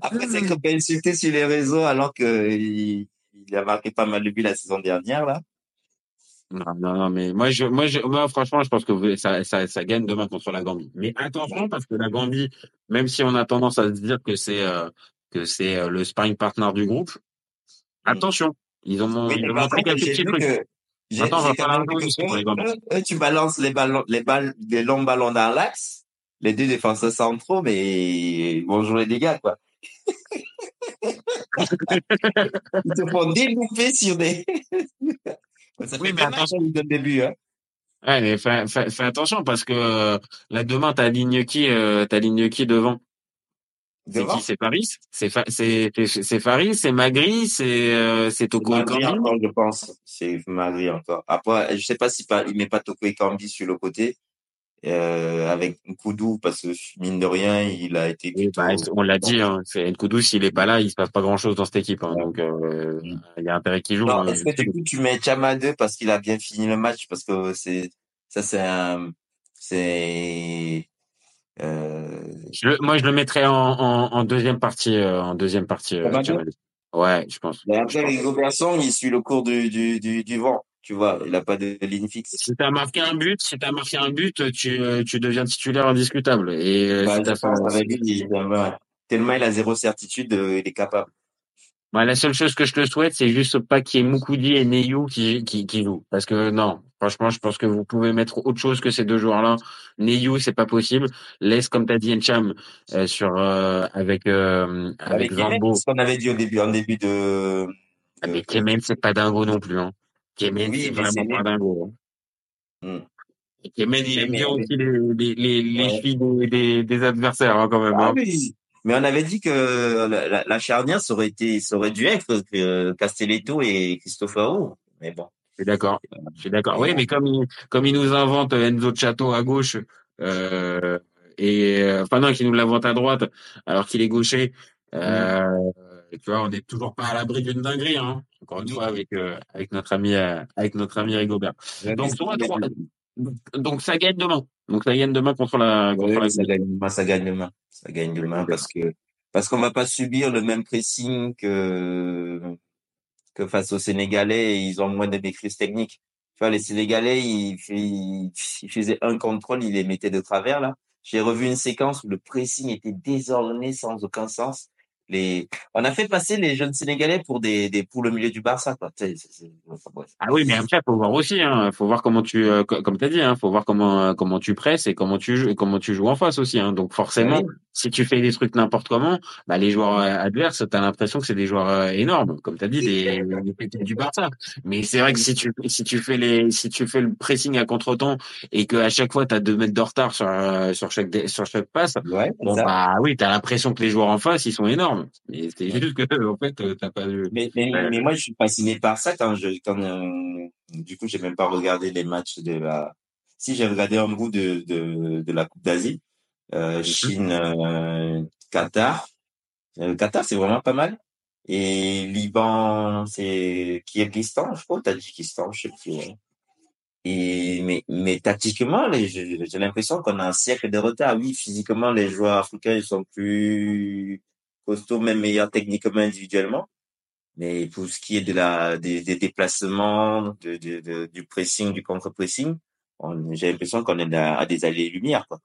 Après, c'est qu'on peut insulter sur les réseaux alors qu'il il a marqué pas mal de buts la saison dernière, là. Non, non, non, mais moi, je, moi, je, moi, franchement, je pense que ça, ça, ça gagne demain contre la Gambie. Mais attention, parce que la Gambie, même si on a tendance à se dire que c'est euh, que c'est euh, le sparring partner du groupe, attention, ils ont, Oui, ils mais ont par montré quelques petits trucs. que Attends, on va faire que pour les tu balances les ballons, les balles, les longs ballons dans l'axe, les deux défenseurs centraux, mais jouer des gars, quoi. Ils te font débouffer sur des. Ça Oui, mais attention. ils donnent des buts, hein. Ouais, mais fais, fais, fais attention parce que euh, là demain t'alignes qui, euh, t'alignes qui devant? C'est qui? C'est Faris C'est Fa- c'est Faris, c'est Magri, c'est euh, c'est Toko Magri Ekambi encore, je pense. C'est Magri encore. Après, je sais pas si pas, il met pas Toko Ekambi sur le côté, euh, avec Koudou, parce que mine de rien, il a été plutôt. bah, on l'a dit, hein, c'est Nkoudou, s'il est pas là, il se passe pas grand chose dans cette équipe. hein, donc euh, il y a intérêt qu'il joue. Non, hein. est-ce que du coup tu mets Chama 2 parce qu'il a bien fini le match? Parce que c'est ça c'est un c'est Je le- moi, je le mettrais en, en, en deuxième partie, euh, en deuxième partie. euh. Ouais, je pense. mais Je après. Hugo Berson il suit le cours du, du, du, du vent tu vois il a pas de ligne fixe Si t'as marqué un but, si t'as marqué un but, tu, euh, tu deviens titulaire indiscutable. Et euh, bah, si je lui il- tellement il a zéro certitude euh, il est capable Ouais, la seule chose que je te souhaite, c'est juste pas qu'il y ait Moukoudi et Neyou qui, qui, qui jouent. Parce que non, franchement, je pense que vous pouvez mettre autre chose que ces deux joueurs-là. Neyou, c'est pas possible. Laisse, comme t'as dit, Encham, euh, sur, euh, avec, euh, avec avec ce qu'on avait dit au début en début de, Ah, mais Kemen, c'est pas dingo non plus, hein. Kemen, Oui, c'est vraiment pas dingo. hein. Hmm. Et Kemen, il aime bien aussi les, les, les, les Ouais. chevilles des, des, des adversaires, hein, quand même, Ah hein. oui. Mais on avait dit que la, la, la charnière ça aurait été, ça aurait dû être que Castelletto et Cristoforo. Mais bon. Je suis d'accord. Je suis d'accord. Oui, mais comme il, comme il nous invente Enzo Chato à gauche, euh, et, euh, enfin non, qu'il nous l'invente à droite, alors qu'il est gaucher, euh, tu vois, on n'est toujours pas à l'abri d'une dinguerie, hein. Encore une fois, avec, euh, avec notre ami, euh, avec notre ami Rigobert. Donc, donc, ça gagne demain. Donc, ça gagne demain contre la, contre la ça gagne demain, ça gagne demain. Ça gagne demain parce que, parce qu'on va pas subir le même pressing que, que face aux Sénégalais ils ont moins de maîtrise technique. Tu vois, les Sénégalais, ils, ils, ils faisaient un contrôle, ils les mettaient de travers, là. J'ai revu une séquence où le pressing était désordonné sans aucun sens. Les, on a fait passer les jeunes Sénégalais pour des, des, pour le milieu du Barça, quoi. Enfin. Ah oui, mais après, faut voir aussi, hein. Faut voir comment tu, euh, co- comme t'as dit, hein. Faut voir comment, euh, comment tu presses et comment tu joues, comment tu joues en face aussi, hein. Donc, forcément, Oui. si tu fais des trucs n'importe comment, bah, les joueurs euh, adverses, t'as l'impression que c'est des joueurs euh, énormes, comme t'as dit, des, des du Barça. Mais c'est vrai que si tu, si tu fais les, si tu fais le pressing à contre-temps et que à chaque fois t'as deux mètres de retard sur, sur chaque, sur chaque passe, Ouais, bon, bah, oui, t'as l'impression que les joueurs en face, ils sont énormes. Mais c'est juste que, en fait, t'as pas vu. Mais, mais, Ouais. mais moi, je suis fasciné par ça quand je, quand, euh, du coup, j'ai même pas regardé les matchs de la, si j'ai regardé un bout de, de, de la Coupe d'Asie, euh, Chine, euh, Qatar. Qatar, c'est vraiment pas mal. Et Liban, c'est Kyrgyzstan, je crois, Tadjikistan, je sais plus. Et, mais, mais tactiquement, j'ai l'impression qu'on a un siècle de retard. Oui, physiquement, les joueurs africains, ils sont plus costauds, même meilleurs techniquement individuellement. Mais pour ce qui est de la, des, des déplacements, de, de, de- du pressing, du contre-pressing, on- j'ai l'impression qu'on est à, à des allées-lumière, quoi.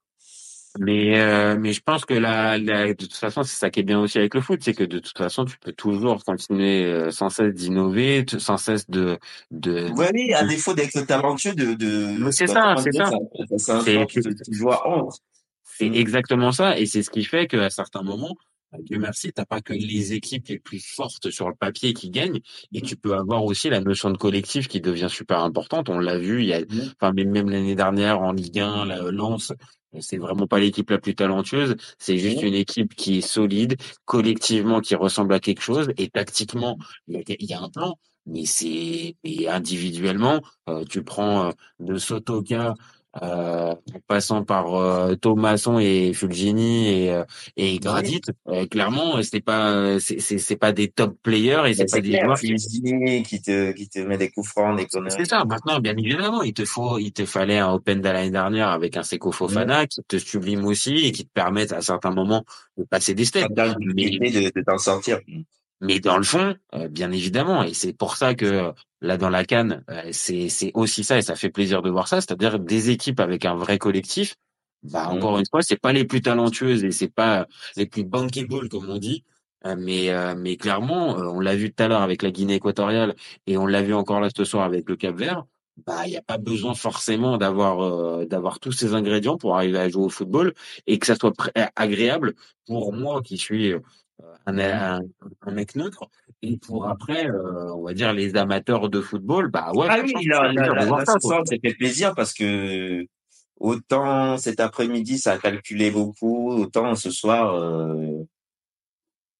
Mais euh, mais je pense que la de toute façon c'est ça qui est bien aussi avec le foot, c'est que de toute façon tu peux toujours continuer euh, sans cesse d'innover, sans cesse de de. Oui, oui, à défaut d'être talentueux, de, de, c'est ça, c'est ça. c'est un sport qui, honte. C'est exactement ça, et c'est ce qui fait qu'à certains moments, euh, Dieu merci, t'as pas que les équipes les plus fortes sur le papier qui gagnent, et tu peux avoir aussi la notion de collectif qui devient super importante. On l'a vu, il y a, enfin même l'année dernière en Ligue 1, la Lens, c'est vraiment pas l'équipe la plus talentueuse, c'est juste une équipe qui est solide, collectivement qui ressemble à quelque chose, et tactiquement il y a, un plan. Mais c'est, individuellement, euh, tu prends euh, de Sotoka euh, en passant par euh, Thomasson et Fulgini et euh, et Gradit. Euh, clairement, c'est pas c'est c'est pas des top players et c'est pas des joueurs qui Fulgini qui te qui te met des coups francs, des conneries. c'est ça. Maintenant, bien évidemment, il te faut, il te fallait un Open de l'année dernière avec un Seko Fofana qui te sublime aussi et qui te permettent à certains moments de passer des steps. Mais, de, de t'en sortir. Mais dans le fond, euh, bien évidemment, et c'est pour ça que euh, là dans la canne, euh, c'est aussi ça et ça fait plaisir de voir ça, c'est-à-dire des équipes avec un vrai collectif. Bah Mm. encore une fois, c'est pas les plus talentueuses et c'est pas les plus bankable comme on dit. Euh, mais euh, mais clairement, on l'a vu tout à l'heure avec la Guinée équatoriale et on l'a vu encore là ce soir avec le Cap Vert. Bah il y a pas besoin forcément d'avoir euh, d'avoir tous ces ingrédients pour arriver à jouer au football et que ça soit agréable pour moi qui suis euh, un, un, un mec neutre et pour après euh, on va dire les amateurs de football bah ouais Ah oui, là, ça, fait plaisir parce que autant cet après-midi, ça a calculé beaucoup, autant ce soir, euh,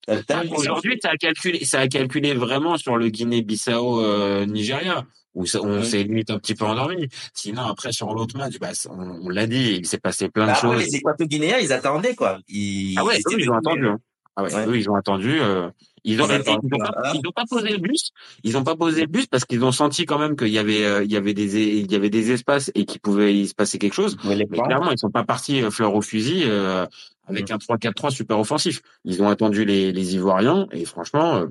Ah, Aujourd'hui, ça a calculé, ça a calculé vraiment sur le Guinée-Bissau euh, Nigeria où on s'est limite un petit peu endormi. Sinon après sur l'autre match, bah, on, on l'a dit, il s'est passé plein de Bah ouais, choses. les Équato-Guinéens, ils attendaient, quoi. Ils, Ah ouais, ils ont attendu. hein. Ah ouais, Ouais. eux, ils ont attendu. euh, ils ont, Ils et- et attendent ils ont pas, pas. posé le bus. Ils ont pas posé le bus parce qu'ils ont senti quand même qu'il y avait, euh, il y avait des, il y avait des espaces et qu'il pouvait y se passer quelque chose. Mais clairement, ils sont pas partis euh, fleur au fusil euh, avec Mhm. un 3-4-3 super offensif. Ils ont attendu les, les Ivoiriens et franchement, euh,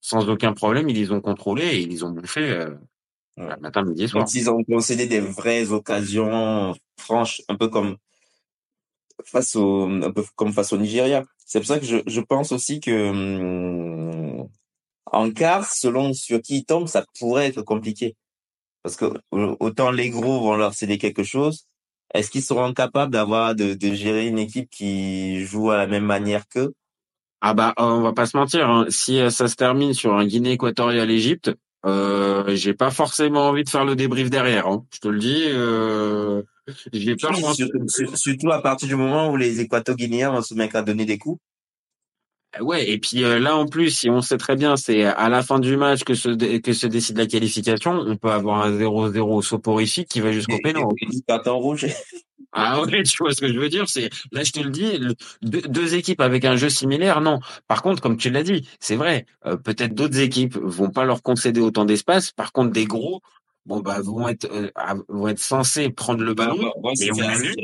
sans aucun problème, ils les ont contrôlés et ils les ont bouffés euh, matin, midi soir. Donc, ils ont concédé des vraies occasions franches, un peu comme face au, un peu comme face au Nigeria. C'est pour ça que je, je pense aussi que, hum, en quart, selon sur qui ils tombent, ça pourrait être compliqué. Parce que euh, autant les gros vont leur céder quelque chose, est-ce qu'ils seront capables d'avoir, de, de gérer une équipe qui joue à la même manière qu'eux? Ah bah, on va pas se mentir. hein. Si euh, ça se termine sur un Guinée équatoriale Égypte, euh, j'ai pas forcément envie de faire le débrief derrière. hein. Je te le dis. Euh, j'ai peur. Surtout à partir du moment où les Équato-Guinéens vont se mettre à donner des coups. Ouais, et puis euh, là en plus, si on sait très bien, c'est à la fin du match que se dé- que se décide la qualification. On peut avoir un 0-0 soporifique qui va jusqu'au pénal. rouge. Ah ouais, tu vois ce que je veux dire, c'est là je te le dis, le- deux, deux équipes avec un jeu similaire, non. Par contre, comme tu l'as dit, c'est vrai, euh, peut-être d'autres équipes vont pas leur concéder autant d'espace. Par contre, des gros, bon bah vont être euh, vont être censés prendre le ballon. Ouais, ouais, Et on l'a vu.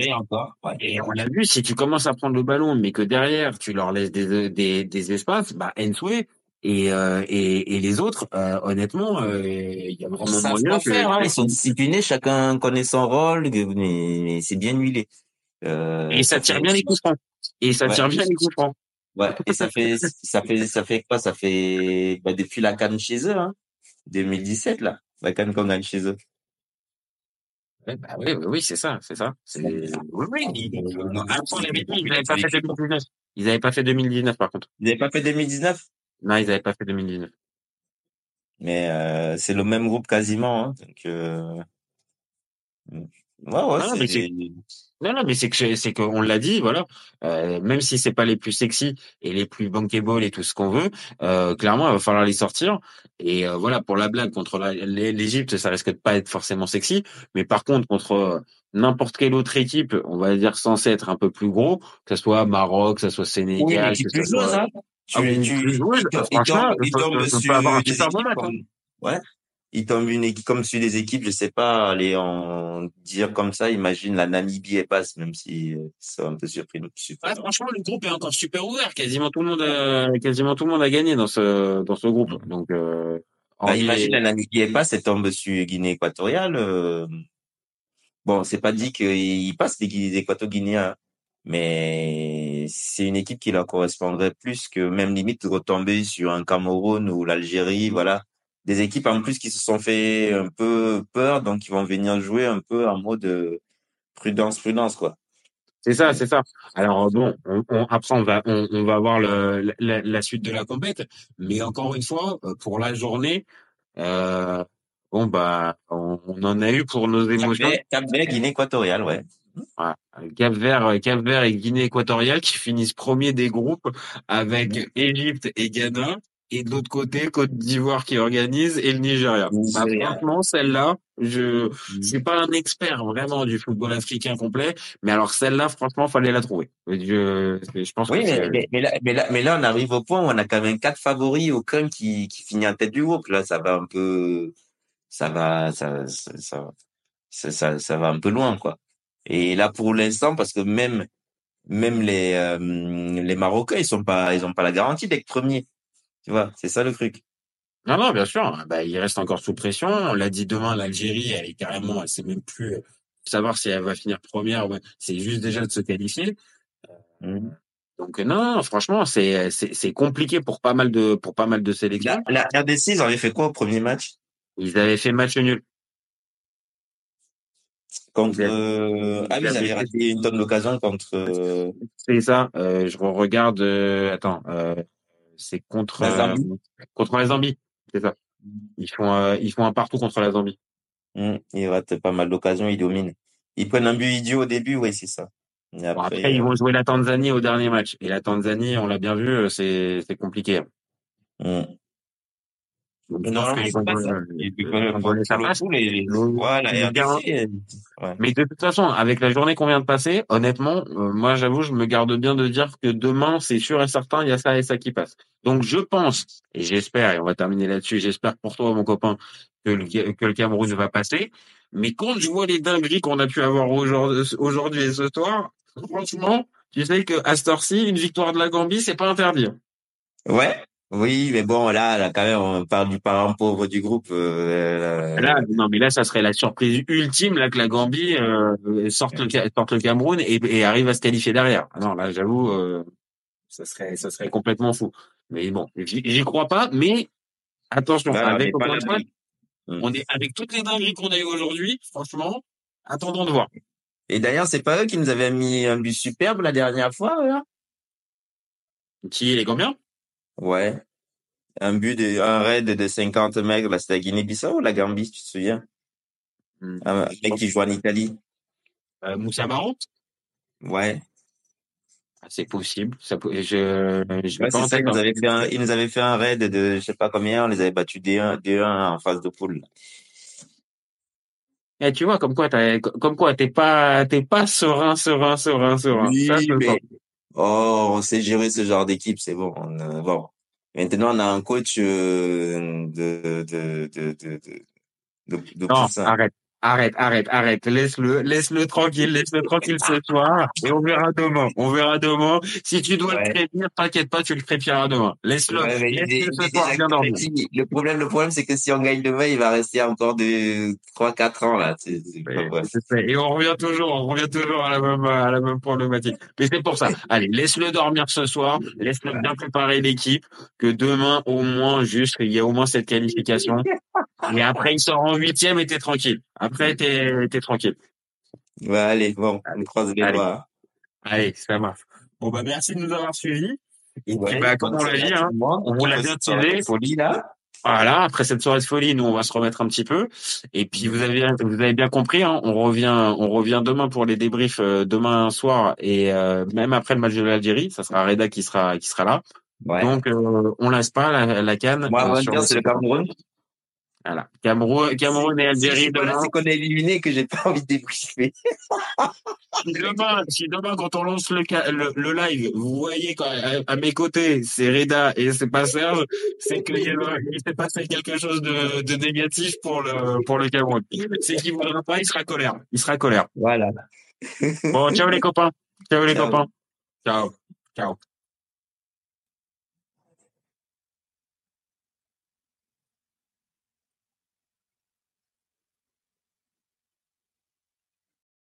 Ouais. Et on l'a vu, si tu commences à prendre le ballon, mais que derrière tu leur laisses des des, des espaces, bah Ensue et euh, et, et les autres, euh, honnêtement, euh, il y a vraiment savent moyen que faire, hein. Ils sont disciplinés, chacun connaît son rôle, mais, mais c'est bien huilé. Euh, et ça tire bien les coups francs. Et ça tire bien les coups francs. Ouais, et ça fait, ça fait, ça fait quoi? Ça fait, bah, depuis la canne chez eux, hein. 2017, là. La canne qu'on gagne chez eux. Bah oui, oui, oui, c'est ça, c'est ça. C'est oui, oui. Dit, ils n'avaient pas fait 2019. Ils n'avaient pas fait 2019 par contre. Ils n'avaient pas fait 2019? Non, ils n'avaient pas fait 2019. Mais, euh, c'est le même groupe quasiment, hein. Donc, euh... ouais, ouais, Ah, c'est- Non, non, mais c'est que c'est qu'on l'a dit, voilà. Euh, même si c'est pas les plus sexy et les plus bankable et tout ce qu'on veut, euh, clairement, il va falloir les sortir. Et euh, voilà, pour la blague contre l'Égypte, ça risque de pas être forcément sexy, mais par contre contre euh, n'importe quelle autre équipe, on va dire censé être un peu plus gros, que ce soit Maroc, que ce soit oui, Sénégal, qui que ce soit joueuse, hein. Ah oui, Tu, tu, plus joueuse, il, to- il franchement, tombe, il ça- tombe ça- ça sur peut avoir un des super bon équipes match, hein. comme, ouais. Il tombe une équipe comme sur des équipes, je sais pas, aller en dire comme ça, imagine la Namibie et passe, même si euh, c'est un peu surpris. Franchement, le groupe est encore super ouvert. Quasiment tout le monde a, quasiment tout le monde a gagné dans ce, dans ce groupe. Donc, euh, Bah, imagine la Namibie et passe et tombe sur Guinée équatoriale. euh, Bon, c'est pas dit qu'ils passent les, équato-guinéens, mais c'est une équipe qui leur correspondrait plus que même limite retomber sur un Cameroun ou l'Algérie, voilà. Des équipes en plus qui se sont fait un peu peur, donc ils vont venir jouer un peu en mode euh, prudence, prudence, quoi. C'est ça, c'est ça. Alors bon, on, on- après on va on, on va voir le, la, la suite de la compète, mais encore une fois, euh, pour la journée, euh, bon bah on, on en a eu pour nos émotions. Cap-Vert, Cap-Vert, Guinée équatoriale, ouais. Voilà. Cap Vert, Cap Vert et Guinée équatoriale qui finissent premiers des groupes avec Égypte et Ghana. Et de l'autre côté, Côte d'Ivoire qui organise et le Nigeria. Bah, franchement, celle-là, je je suis pas un expert vraiment du football africain complet, mais alors celle-là, franchement, fallait la trouver. Je, je pense Oui, que mais, mais, mais là, mais, là, mais là, on arrive au point où on a quand même quatre favoris, aucun qui, qui finit en tête du groupe. Là, ça va un peu, ça va, ça, ça, ça, ça, ça- ça va un peu loin, quoi. Et là, pour l'instant, parce que même, même les, euh, les Marocains, ils sont pas, ils ont pas la garantie d'être premiers. Tu vois, c'est ça le truc. Non, non, bien sûr. Bah, il reste encore sous pression. On l'a dit demain, l'Algérie, elle est carrément, elle sait même plus euh, savoir si elle va finir première. Ouais. C'est juste déjà de se qualifier. Donc euh, non, non, franchement, c'est c'est compliqué pour pas mal de pour pas mal de sélections. La, la RDC, ils avaient fait quoi au premier match? Ils avaient fait match nul. Contre, euh, ah ils avaient raté une tonne d'occasion contre, euh, C'est ça. Euh, je regarde. euh, attends. C'est contre La Zambie. euh, contre la Zambie. C'est ça. Ils font euh, ils font un partout contre la Zambie. Hum, ils ratent pas mal d'occasions, ils dominent. Ils prennent un but idiot au début, oui, c'est ça. Et Bon, après, ils euh, vont jouer la Tanzanie au dernier match. Et la Tanzanie, on l'a bien vu, euh, c'est c'est compliqué. hum. Mais ils ouais. Mais de toute façon, avec la journée qu'on vient de passer, honnêtement, euh, moi j'avoue, je me garde bien de dire que demain, c'est sûr et certain, il y a ça et ça qui passe. Donc je pense, et j'espère, et on va terminer là-dessus, j'espère pour toi, mon copain, que le, que le Cameroun va passer. Mais quand je vois les dingueries qu'on a pu avoir aujourd'hui aujourd'hui et ce soir, franchement, tu sais que à cette heure-ci, une victoire de la Gambie, c'est pas interdit. Ouais. Oui, mais bon, là, là, quand même, on parle du parent pauvre du groupe. Euh, Là, non, mais là, ça serait la surprise ultime, là, que la Gambie euh, sorte, le, sorte le Cameroun et, et arrive à se qualifier derrière. Ah Non, là, j'avoue, euh, ça serait, ça serait complètement fou. Mais bon, j'y crois pas. Mais attention, on avec est pas fois, là-dessus. Hum. on est avec toutes les dingueries qu'on a eues aujourd'hui. Franchement, attendons de voir. Et d'ailleurs, c'est pas eux qui nous avaient mis un but superbe la dernière fois, là? Qui est les Gambiens? Ouais. Un but de, un raid de 50 mecs, là, c'était la Guinée-Bissau ou la Gambie, tu te souviens? Hmm. Un mec qui joue en Italie. euh, Moussa Marot Ouais. Ah, C'est possible. Ça, peut- je, je Ouais, ça, ils nous avaient fait un, ils nous avaient fait un raid de, je sais pas combien, on les avait battus D1, D1 en phase de poule. Eh, tu vois, comme quoi, t'as- comme quoi, t'es pas, t'es pas serein, serein, serein, serein. Oui, Ça, mais-. Oh, on sait gérer ce genre d'équipe, c'est bon. On, euh, bon. Maintenant, on a un coach euh, de, de, de, de, de, de, de Non, poussin. arrête, arrête, arrête, arrête. Laisse-le, laisse-le tranquille, laisse-le tranquille ce soir. Et on verra demain. On verra demain. Si tu dois Ouais. le prévenir, t'inquiète pas, tu le préviendras demain. Laisse-le, Ouais, laisse-le ce soir bien dormir. Le problème, le problème, c'est que si on gagne demain, il va rester encore de 3-4 ans, là. C'est, c'est pas Et, vrai. je sais. Et on revient toujours, on revient toujours à la même, à la même problématique. Mais c'est pour ça. Allez, laisse-le dormir ce soir. Laisse-le bien préparer l'équipe. Que demain, au moins, juste, il y a au moins cette qualification. Et après, il sort en huitième et t'es tranquille. Après, t'es, t'es tranquille. Ouais, allez, bon, on croise les Allez. doigts. Allez, ça marche. Bon, bah, merci de nous avoir suivis. Et puis, Ouais, bah, comme on l'a dit, hein, on vous l'a bien folie, là. Voilà, après cette soirée de folie, nous on va se remettre un petit peu. Et puis vous avez vous avez bien compris, hein, on revient on revient demain pour les débriefs euh, demain soir et euh, même après le match de l'Algérie, ça sera Reda qui sera qui sera là. Ouais. Donc euh, on laisse pas la, la canne. Moi, euh, c'est le. Cameroun. Voilà, Cameroun Cameroun et Algérie demain. c'est qu'on est éliminé que j'ai pas envie de débriefer. Si demain, si demain quand on lance le, ca- le, le live, vous voyez quand, à, à mes côtés, c'est Reda et c'est pas Serge, c'est qu'il a- il s'est passé quelque chose de, de négatif pour le pour le Cameroun. C'est qu'il voudra pas, il sera colère. Il sera colère. Voilà. Bon, ciao les copains. Ciao les Ciao. copains. Ciao. Ciao.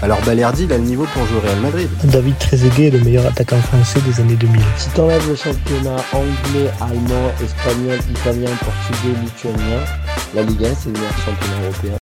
alors Balerdi il a le niveau pour jouer au Real Madrid. David Trezeguet est le meilleur attaquant français des années 2000. Si t'enlèves le championnat anglais, allemand, espagnol, italien, portugais, lituanien, la Ligue 1 c'est le meilleur championnat européen.